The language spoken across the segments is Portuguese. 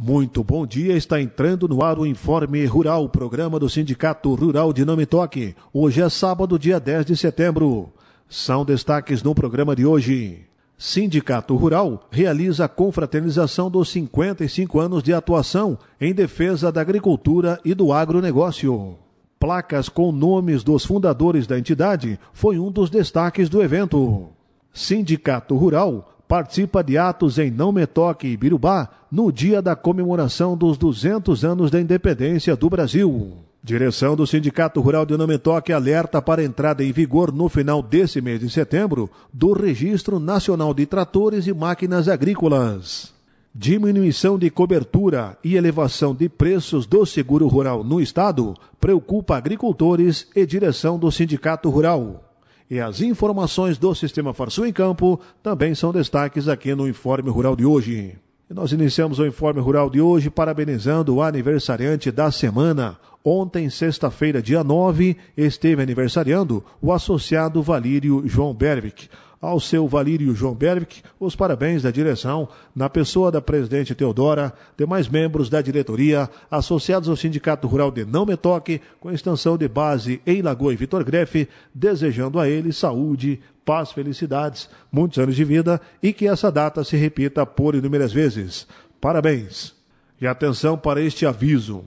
Muito bom dia, está entrando no ar o Informe Rural, programa do Sindicato Rural de Nome Toque. Hoje é sábado, dia 10 de setembro. São destaques no programa de hoje. Sindicato Rural realiza a confraternização dos 55 anos de atuação em defesa da agricultura e do agronegócio. Placas com nomes dos fundadores da entidade foi um dos destaques do evento. Sindicato Rural participa de atos em Não Metoque e Birubá no dia da comemoração dos 200 anos da independência do Brasil. Direção do Sindicato Rural de Nametoque alerta para a entrada em vigor no final desse mês de setembro do Registro Nacional de Tratores e Máquinas Agrícolas. Diminuição de cobertura e elevação de preços do seguro rural no estado preocupa agricultores e direção do Sindicato Rural. E as informações do Sistema Farsul em Campo também são destaques aqui no Informe Rural de hoje. E nós iniciamos o Informe Rural de hoje parabenizando o aniversariante da semana. Ontem, sexta-feira, dia 9, esteve aniversariando o associado Valírio João Berwick ao seu Valírio João Berwick os parabéns da direção, na pessoa da presidente Teodora, demais membros da diretoria, associados ao Sindicato Rural de Não Metoque, com extensão de base em Lagoa e Vitor Grefe, desejando a ele saúde, paz, felicidades, muitos anos de vida e que essa data se repita por inúmeras vezes. Parabéns! E atenção para este aviso: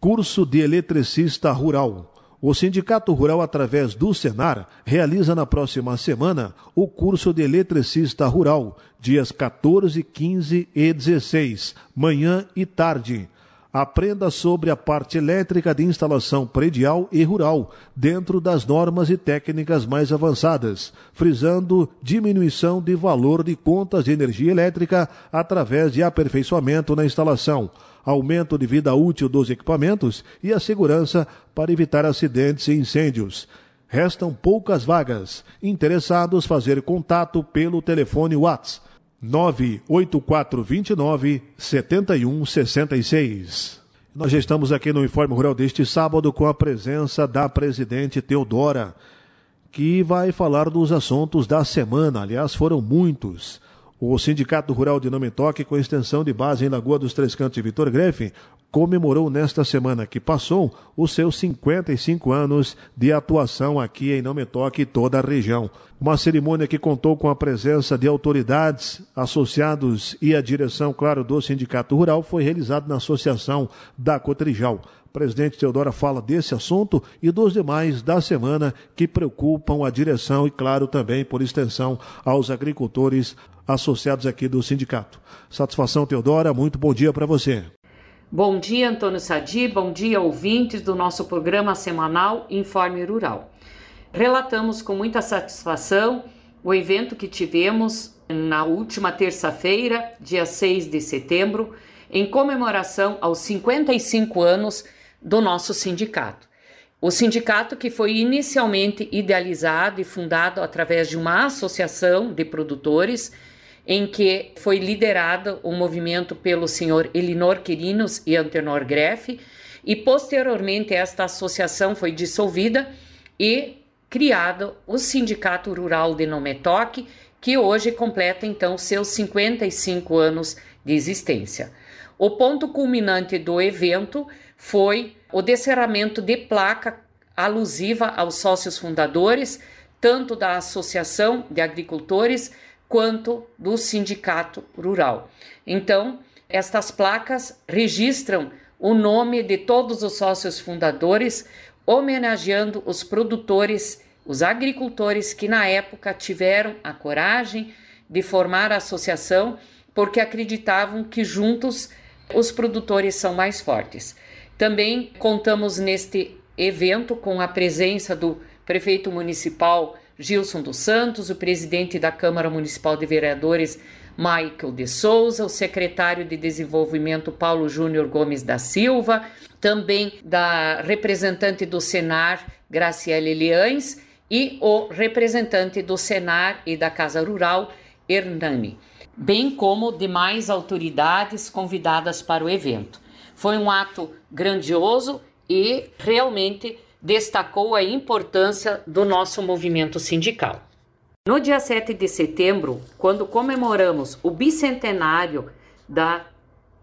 curso de eletricista rural. O Sindicato Rural, através do Senar, realiza na próxima semana o curso de eletricista rural, dias 14, 15 e 16, manhã e tarde. Aprenda sobre a parte elétrica de instalação predial e rural, dentro das normas e técnicas mais avançadas, frisando diminuição de valor de contas de energia elétrica através de aperfeiçoamento na instalação aumento de vida útil dos equipamentos e a segurança para evitar acidentes e incêndios. Restam poucas vagas. Interessados fazer contato pelo telefone WhatsApp 98429 7166. Nós já estamos aqui no Informe Rural deste sábado com a presença da presidente Teodora, que vai falar dos assuntos da semana. Aliás, foram muitos. O Sindicato Rural de Nomentoque, com extensão de base em Lagoa dos Três Cantos e Vitor Grefe, comemorou nesta semana que passou os seus 55 anos de atuação aqui em Nomentoque e toda a região. Uma cerimônia que contou com a presença de autoridades, associados e a direção, claro, do Sindicato Rural, foi realizada na Associação da Cotrijal. Presidente Teodora fala desse assunto e dos demais da semana que preocupam a direção e, claro, também, por extensão, aos agricultores associados aqui do sindicato. Satisfação, Teodora, muito bom dia para você. Bom dia, Antônio Sadi, bom dia, ouvintes do nosso programa semanal Informe Rural. Relatamos com muita satisfação o evento que tivemos na última terça-feira, dia 6 de setembro, em comemoração aos 55 anos do nosso sindicato. O sindicato que foi inicialmente idealizado e fundado através de uma associação de produtores em que foi liderado o movimento pelo senhor Elinor Quirinos e Antenor Greff, e posteriormente esta associação foi dissolvida e criado o Sindicato Rural de Nometoque, que hoje completa então seus 55 anos de existência. O ponto culminante do evento foi o descerramento de placa alusiva aos sócios fundadores, tanto da Associação de Agricultores quanto do sindicato rural. Então, estas placas registram o nome de todos os sócios fundadores, homenageando os produtores, os agricultores que na época tiveram a coragem de formar a associação porque acreditavam que juntos os produtores são mais fortes. Também contamos neste evento com a presença do prefeito municipal Gilson dos Santos, o presidente da Câmara Municipal de Vereadores, Michael de Souza, o secretário de Desenvolvimento Paulo Júnior Gomes da Silva, também da representante do Senar, Graciela Eliães, e o representante do Senar e da Casa Rural, Hernani, bem como demais autoridades convidadas para o evento. Foi um ato grandioso e realmente destacou a importância do nosso movimento sindical. No dia 7 de setembro, quando comemoramos o bicentenário da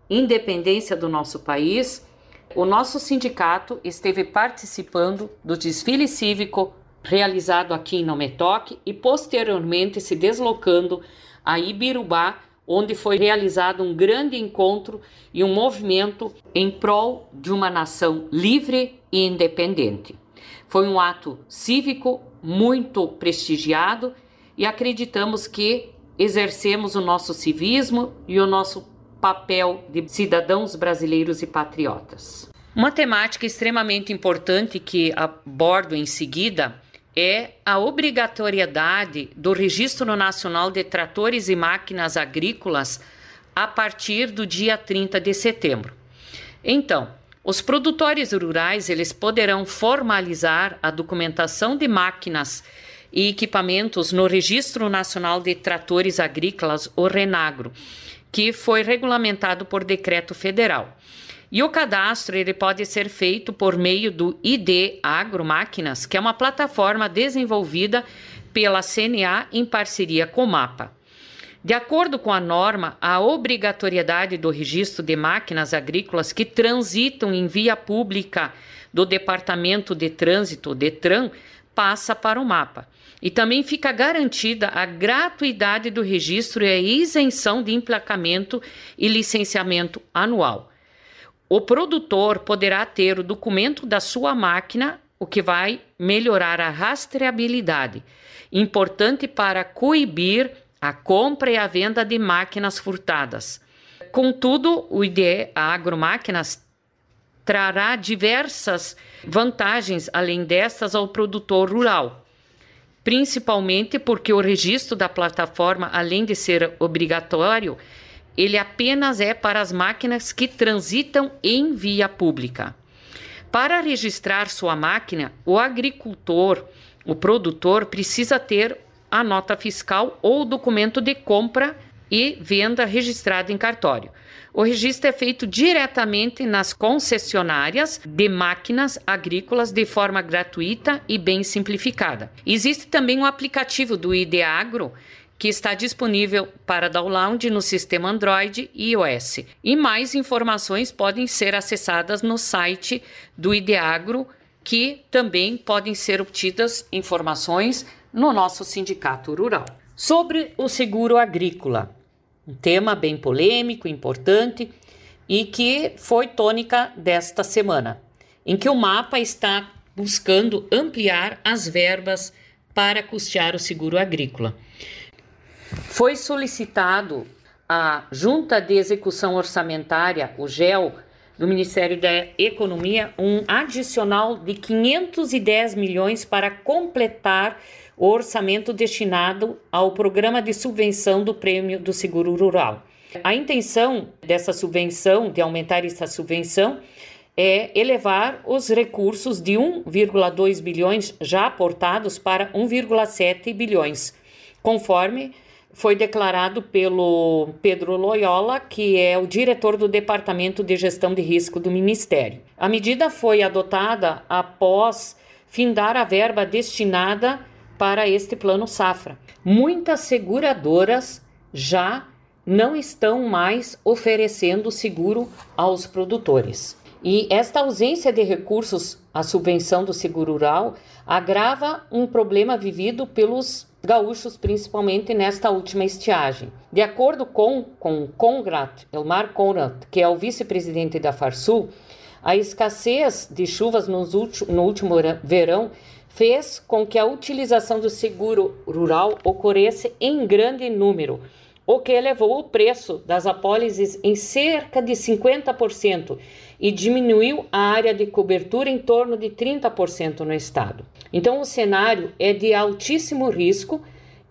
independência do nosso país, o nosso sindicato esteve participando do desfile cívico realizado aqui em Nometoque e posteriormente se deslocando a Ibirubá, onde foi realizado um grande encontro e um movimento em prol de uma nação livre e independente. Foi um ato cívico muito prestigiado e acreditamos que exercemos o nosso civismo e o nosso papel de cidadãos brasileiros e patriotas. Uma temática extremamente importante que abordo em seguida é a obrigatoriedade do Registro Nacional de Tratores e Máquinas Agrícolas a partir do dia 30 de setembro. Então, os produtores rurais eles poderão formalizar a documentação de máquinas e equipamentos no Registro Nacional de Tratores Agrícolas, o Renagro, que foi regulamentado por decreto federal. E o cadastro ele pode ser feito por meio do ID Agro Máquinas, que é uma plataforma desenvolvida pela CNA em parceria com o MAPA. De acordo com a norma, a obrigatoriedade do registro de máquinas agrícolas que transitam em via pública do Departamento de Trânsito, DETRAN, passa para o mapa. E também fica garantida a gratuidade do registro e a isenção de emplacamento e licenciamento anual. O produtor poderá ter o documento da sua máquina, o que vai melhorar a rastreabilidade, importante para coibir a compra e a venda de máquinas furtadas. Contudo, o IDE Agromáquinas trará diversas vantagens além destas ao produtor rural principalmente porque o registro da plataforma, além de ser obrigatório, ele apenas é para as máquinas que transitam em via pública. Para registrar sua máquina, o agricultor, o produtor, precisa ter a nota fiscal ou documento de compra e venda registrado em cartório. O registro é feito diretamente nas concessionárias de máquinas agrícolas de forma gratuita e bem simplificada. Existe também um aplicativo do Ideagro que está disponível para download no sistema Android e iOS. E mais informações podem ser acessadas no site do Ideagro, que também podem ser obtidas informações no nosso sindicato rural. Sobre o seguro agrícola, um tema bem polêmico, importante e que foi tônica desta semana, em que o mapa está buscando ampliar as verbas para custear o seguro agrícola. Foi solicitado à Junta de Execução Orçamentária, o GEL, do Ministério da Economia, um adicional de 510 milhões para completar o orçamento destinado ao programa de subvenção do Prêmio do Seguro Rural. A intenção dessa subvenção, de aumentar essa subvenção, é elevar os recursos de 1,2 bilhões já aportados para 1,7 bilhões, conforme foi declarado pelo Pedro Loyola, que é o diretor do Departamento de Gestão de Risco do Ministério. A medida foi adotada após findar a verba destinada para este plano safra. Muitas seguradoras já não estão mais oferecendo seguro aos produtores. E esta ausência de recursos à subvenção do seguro rural agrava um problema vivido pelos gaúchos, principalmente nesta última estiagem. De acordo com, com Conrad, Elmar Conrad, que é o vice-presidente da Farsul, a escassez de chuvas no último verão fez com que a utilização do seguro rural ocorresse em grande número, o que elevou o preço das apólices em cerca de 50% e diminuiu a área de cobertura em torno de 30% no estado. Então, o cenário é de altíssimo risco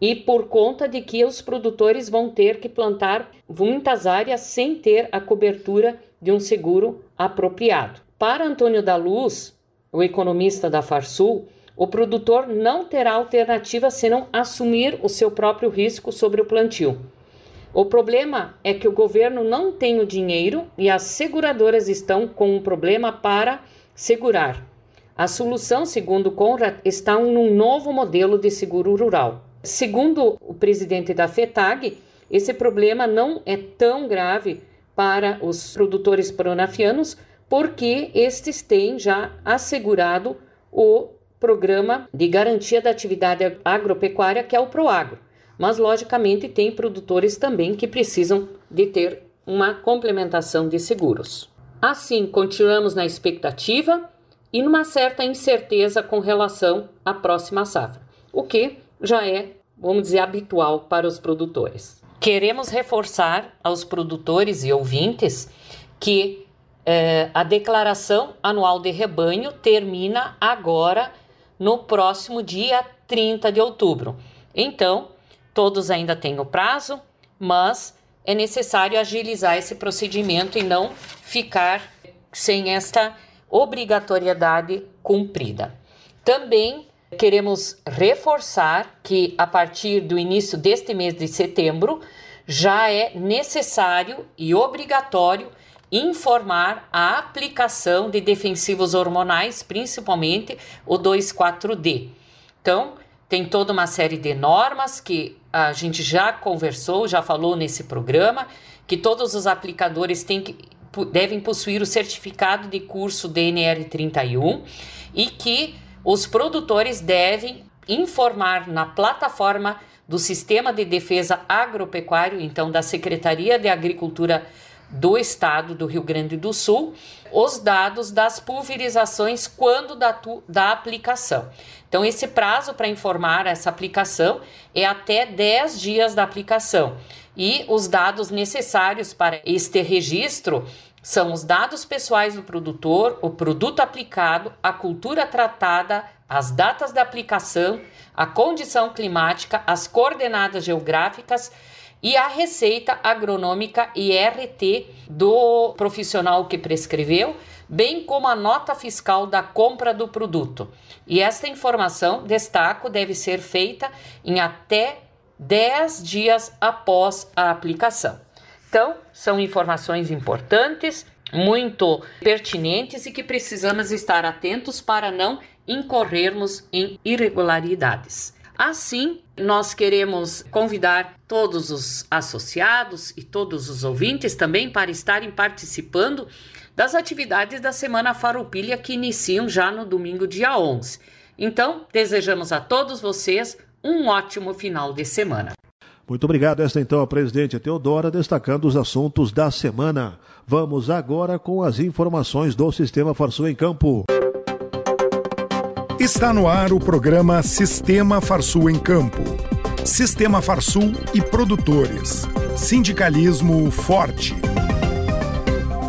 e por conta de que os produtores vão ter que plantar muitas áreas sem ter a cobertura de um seguro apropriado. Para Antônio da Luz, o economista da Farsul, o produtor não terá alternativa senão assumir o seu próprio risco sobre o plantio. O problema é que o governo não tem o dinheiro e as seguradoras estão com um problema para segurar. A solução, segundo Conrad, está num novo modelo de seguro rural. Segundo o presidente da FETAG, esse problema não é tão grave para os produtores pronafianos, porque estes têm já assegurado o programa de garantia da atividade agropecuária, que é o Proagro. Mas, logicamente, tem produtores também que precisam de ter uma complementação de seguros. Assim, continuamos na expectativa e numa certa incerteza com relação à próxima safra, o que já é, vamos dizer, habitual para os produtores. Queremos reforçar aos produtores e ouvintes que eh, a declaração anual de rebanho termina agora no próximo dia 30 de outubro. Então, todos ainda têm o prazo, mas é necessário agilizar esse procedimento e não ficar sem esta obrigatoriedade cumprida. Também queremos reforçar que a partir do início deste mês de setembro já é necessário e obrigatório informar a aplicação de defensivos hormonais, principalmente o 2,4-D. Então, tem toda uma série de normas que a gente já conversou, já falou nesse programa, que todos os aplicadores têm que, devem possuir o certificado de curso DNR31 e que os produtores devem informar na plataforma do Sistema de Defesa Agropecuário, então da Secretaria de Agricultura do Estado do Rio Grande do Sul, os dados das pulverizações quando da, da aplicação. Então, esse prazo para informar essa aplicação é até 10 dias da aplicação. E os dados necessários para este registro são os dados pessoais do produtor, o produto aplicado, a cultura tratada, as datas da aplicação, a condição climática, as coordenadas geográficas e a receita agronômica IRT do profissional que prescreveu, bem como a nota fiscal da compra do produto. E esta informação, destaco, deve ser feita em até 10 dias após a aplicação. Então, são informações importantes, muito pertinentes e que precisamos estar atentos para não incorrermos em irregularidades. Assim, nós queremos convidar todos os associados e todos os ouvintes também para estarem participando das atividades da Semana Farroupilha que iniciam já no domingo, dia 11. Então, desejamos a todos vocês um ótimo final de semana. Muito obrigado. Esta então a presidente Teodora destacando os assuntos da semana. Vamos agora com as informações do Sistema Farsul em Campo. Está no ar o programa Sistema Farsul em Campo. Sistema Farsul e produtores. Sindicalismo forte.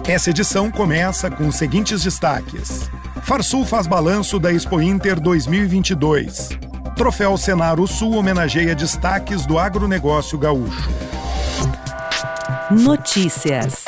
Essa edição começa com os seguintes destaques. Farsul faz balanço da Expo Inter 2022. Troféu Senaro Sul homenageia destaques do agronegócio gaúcho. Notícias.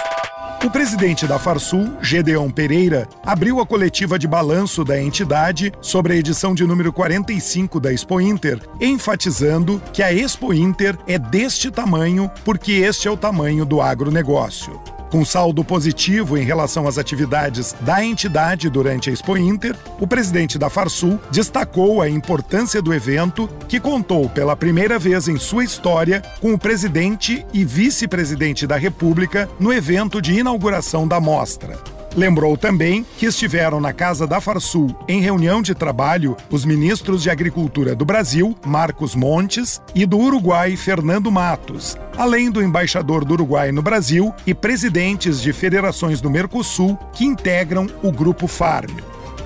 O presidente da Farsul, Gedeon Pereira, abriu a coletiva de balanço da entidade sobre a edição de número 45 da Expo Inter, enfatizando que a Expo Inter é deste tamanho porque este é o tamanho do agronegócio. Com saldo positivo em relação às atividades da entidade durante a Expo Inter, o presidente da Farsul destacou a importância do evento, que contou pela primeira vez em sua história com o presidente e vice-presidente da República no evento de inauguração da mostra. Lembrou também que estiveram na Casa da Farsul, em reunião de trabalho, os ministros de Agricultura do Brasil, Marcos Montes, e do Uruguai, Fernando Matos, além do embaixador do Uruguai no Brasil e presidentes de federações do Mercosul que integram o Grupo Farm.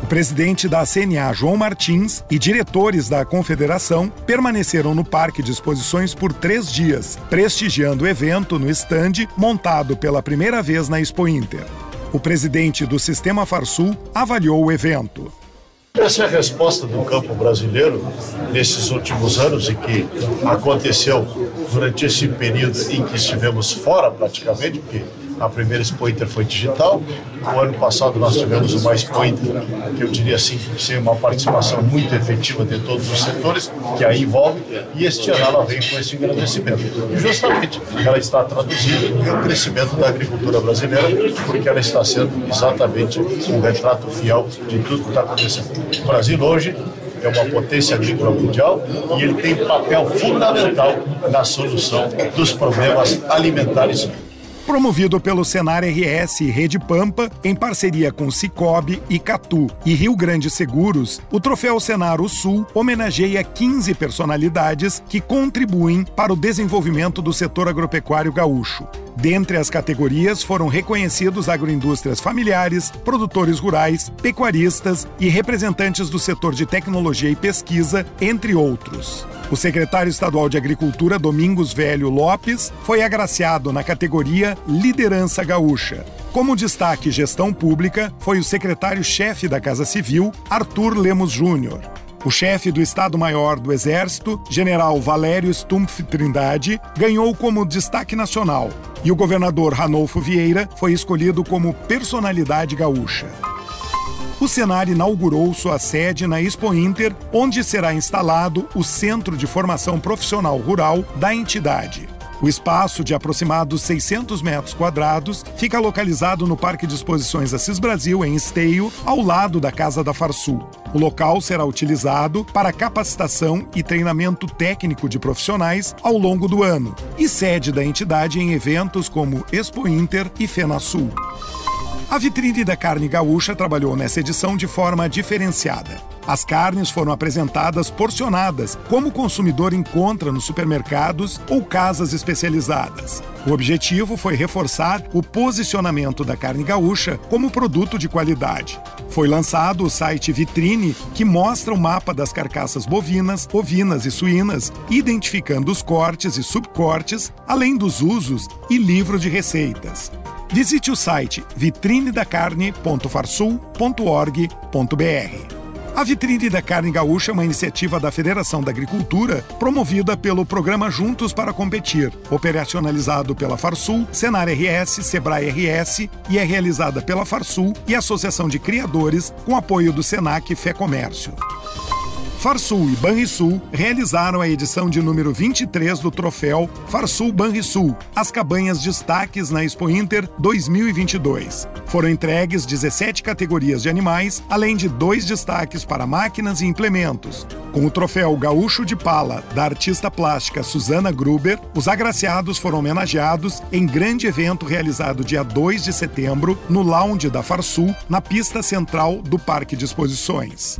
O presidente da CNA, João Martins, e diretores da confederação permaneceram no Parque de Exposições por três dias, prestigiando o evento no estande montado pela primeira vez na Expo Inter. O presidente do Sistema Farsul avaliou o evento. Essa é a resposta do campo brasileiro nesses últimos anos e que aconteceu durante esse período em que estivemos fora praticamente, porque a primeira Expo foi digital. O ano passado nós tivemos uma Expo que eu diria assim, sem uma participação muito efetiva de todos os setores, que a envolve, e este ano ela vem com esse engrandecimento. E justamente ela está traduzida no crescimento da agricultura brasileira, porque ela está sendo exatamente um retrato fiel de tudo que está acontecendo. O Brasil hoje é uma potência agrícola mundial e ele tem papel fundamental na solução dos problemas alimentares Promovido pelo Senar RS e Rede Pampa, em parceria com Cicobi, Icatu e Rio Grande Seguros, o Troféu Senar o Sul homenageia 15 personalidades que contribuem para o desenvolvimento do setor agropecuário gaúcho. Dentre as categorias foram reconhecidos agroindústrias familiares, produtores rurais, pecuaristas e representantes do setor de tecnologia e pesquisa, entre outros. O secretário estadual de Agricultura, Domingos Velho Lopes, foi agraciado na categoria Liderança Gaúcha. Como destaque gestão pública, foi o secretário-chefe da Casa Civil, Arthur Lemos Júnior. O chefe do Estado-Maior do Exército, general Valério Stumpf Trindade, ganhou como destaque nacional, e o governador Ranolfo Vieira foi escolhido como personalidade gaúcha o Senar inaugurou sua sede na Expo Inter, onde será instalado o Centro de Formação Profissional Rural da entidade. O espaço, de aproximados 600 metros quadrados, fica localizado no Parque de Exposições Assis Brasil, em Esteio, ao lado da Casa da Farsul. O local será utilizado para capacitação e treinamento técnico de profissionais ao longo do ano e sede da entidade em eventos como Expo Inter e FenaSul. A vitrine da carne gaúcha trabalhou nessa edição de forma diferenciada. As carnes foram apresentadas porcionadas, como o consumidor encontra nos supermercados ou casas especializadas. O objetivo foi reforçar o posicionamento da carne gaúcha como produto de qualidade. Foi lançado o site Vitrine, que mostra o mapa das carcaças bovinas, ovinas e suínas, identificando os cortes e subcortes, além dos usos e livro de receitas. Visite o site vitrinedacarne.farsul.org.br. A Vitrine da Carne Gaúcha é uma iniciativa da Federação da Agricultura, promovida pelo programa Juntos para Competir, operacionalizado pela Farsul, Senar RS, Sebrae RS e é realizada pela Farsul e Associação de Criadores, com apoio do Senac Fé Comércio. Farsul e Banrisul realizaram a edição de número 23 do troféu Farsul Banrisul, as cabanhas destaques na Expo Inter 2022. Foram entregues 17 categorias de animais, além de dois destaques para máquinas e implementos. Com o troféu Gaúcho de Pala, da artista plástica Susana Gruber, os agraciados foram homenageados em grande evento realizado dia 2 de setembro no lounge da Farsul, na pista central do Parque de Exposições.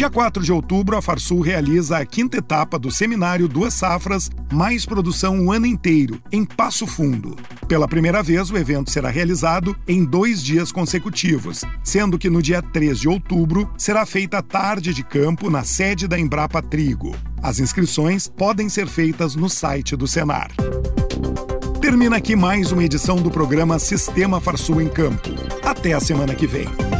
Dia 4 de outubro, a Farsul realiza a quinta etapa do seminário Duas Safras, Mais Produção o ano inteiro, em Passo Fundo. Pela primeira vez, o evento será realizado em dois dias consecutivos, sendo que no dia 3 de outubro será feita a tarde de campo na sede da Embrapa Trigo. As inscrições podem ser feitas no site do Senar. Termina aqui mais uma edição do programa Sistema Farsul em Campo. Até a semana que vem.